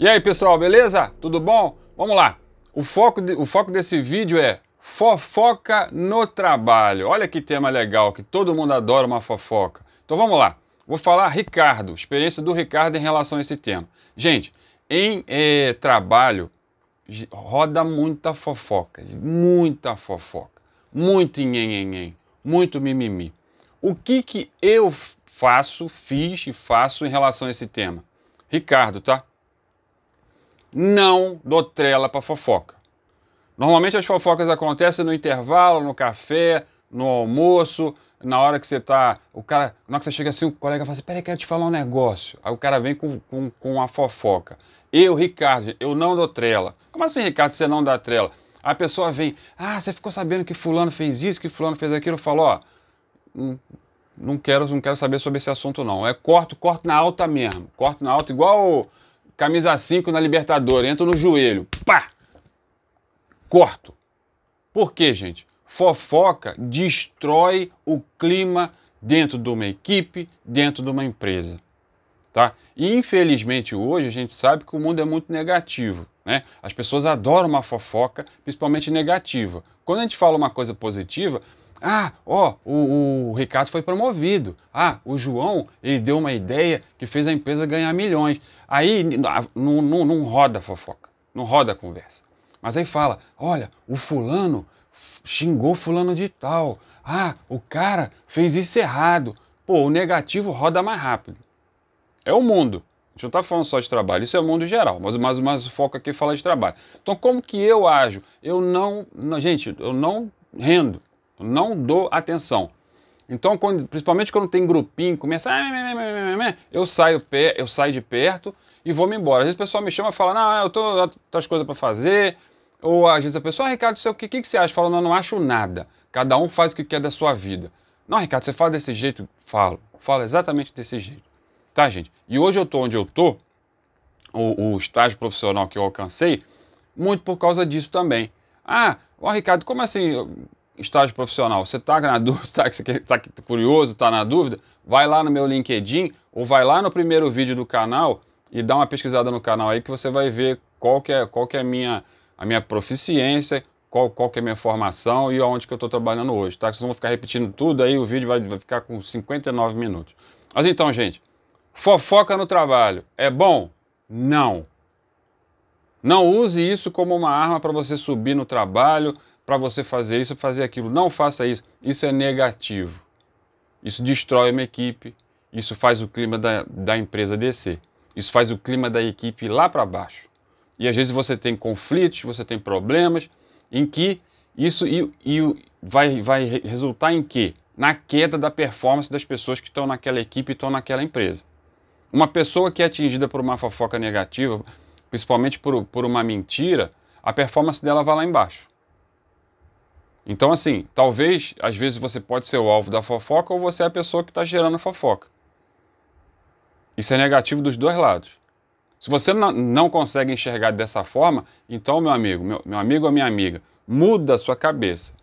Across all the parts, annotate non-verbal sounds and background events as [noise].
E aí pessoal, beleza? Tudo bom? Vamos lá. O foco, de, o foco desse vídeo é fofoca no trabalho. Olha que tema legal, que todo mundo adora uma fofoca. Então vamos lá. Vou falar Ricardo, experiência do Ricardo em relação a esse tema. Gente, em eh, trabalho roda muita fofoca, muita fofoca, muito nhenhenhen, muito mimimi. O que que eu faço, fiz e faço em relação a esse tema? Ricardo, tá? Não dou trela para fofoca. Normalmente as fofocas acontecem no intervalo, no café, no almoço, na hora que você está. O cara, na hora que você chega assim, o colega fala assim: peraí, quero te falar um negócio. Aí o cara vem com, com, com a fofoca. Eu, Ricardo, eu não dou trela. Como assim, Ricardo, você não dá trela? A pessoa vem, ah, você ficou sabendo que fulano fez isso, que fulano fez aquilo, falou, ó, não, não quero, não quero saber sobre esse assunto não. É corto, corto na alta mesmo. Corto na alta igual camisa 5 na Libertadores, entro no joelho, pá! Corto. Por quê, gente? Fofoca destrói o clima dentro de uma equipe, dentro de uma empresa. Tá? E infelizmente hoje a gente sabe que o mundo é muito negativo. Né? As pessoas adoram uma fofoca, principalmente negativa. Quando a gente fala uma coisa positiva, ah, ó, o, o, Ricardo foi promovido. Ah, o João, ele deu uma ideia que fez a empresa ganhar milhões. Aí não, não, não roda fofoca, não roda conversa. Mas aí fala, olha, o fulano xingou fulano de tal. Ah, o cara fez isso errado. Pô, o negativo roda mais rápido. É o mundo. A gente não está falando só de trabalho, isso é o mundo geral, mas, mas, mas o foco aqui é falar de trabalho. Então, como que eu ajo? Eu não gente, eu não rendo não dou atenção. Então, quando, principalmente quando tem grupinho, começa. Ah, eu saio, eu saio de perto e vou me embora. Às vezes o pessoal me chama e fala: Não, eu tô outras coisas para fazer. Ou às vezes a pessoa, ah, Ricardo, o que, que, que você acha? Fala, não, não acho nada. Cada um faz o que quer da sua vida. Não, Ricardo, você fala desse jeito? Falo. Falo exatamente desse jeito. Tá, gente? E hoje eu tô onde eu tô, o, o estágio profissional que eu alcancei, muito por causa disso também. Ah, ó, Ricardo, como assim? Estágio profissional, você está na [laughs] dúvida, está tá curioso, está na dúvida, vai lá no meu LinkedIn ou vai lá no primeiro vídeo do canal e dá uma pesquisada no canal aí que você vai ver qual que é, qual que é a, minha, a minha proficiência, qual, qual que é a minha formação e onde que eu estou trabalhando hoje, tá? Vocês vão ficar repetindo tudo aí, o vídeo vai, vai ficar com 59 minutos. Mas então, gente, fofoca no trabalho é bom? Não. Não use isso como uma arma para você subir no trabalho, para você fazer isso, fazer aquilo. Não faça isso. Isso é negativo. Isso destrói uma equipe. Isso faz o clima da, da empresa descer. Isso faz o clima da equipe lá para baixo. E às vezes você tem conflitos, você tem problemas, em que isso e, e vai, vai resultar em quê? Na queda da performance das pessoas que estão naquela equipe e estão naquela empresa. Uma pessoa que é atingida por uma fofoca negativa, principalmente por, por uma mentira, a performance dela vai lá embaixo. Então, assim, talvez, às vezes você pode ser o alvo da fofoca ou você é a pessoa que está gerando a fofoca. Isso é negativo dos dois lados. Se você não consegue enxergar dessa forma, então, meu amigo, meu, meu amigo ou minha amiga, muda a sua cabeça.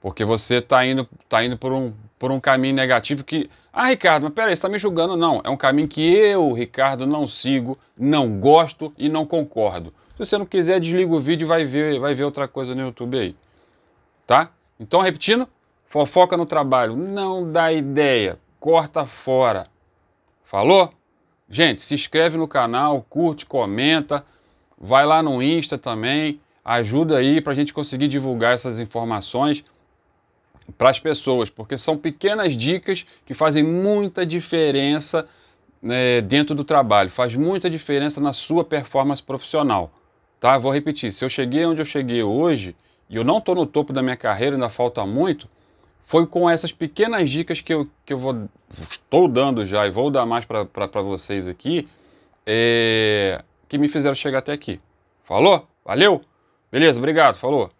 Porque você está indo, tá indo por, um, por um caminho negativo que. Ah, Ricardo, mas peraí, você está me julgando. Não, é um caminho que eu, Ricardo, não sigo, não gosto e não concordo. Se você não quiser, desliga o vídeo e vai ver, vai ver outra coisa no YouTube aí tá? Então, repetindo, fofoca no trabalho, não dá ideia, corta fora. Falou? Gente, se inscreve no canal, curte, comenta, vai lá no Insta também, ajuda aí para a gente conseguir divulgar essas informações para as pessoas, porque são pequenas dicas que fazem muita diferença né, dentro do trabalho, faz muita diferença na sua performance profissional. Tá? Vou repetir, se eu cheguei onde eu cheguei hoje, e eu não estou no topo da minha carreira, ainda falta muito, foi com essas pequenas dicas que eu, que eu vou, estou dando já e vou dar mais para vocês aqui, é, que me fizeram chegar até aqui. Falou? Valeu? Beleza, obrigado, falou.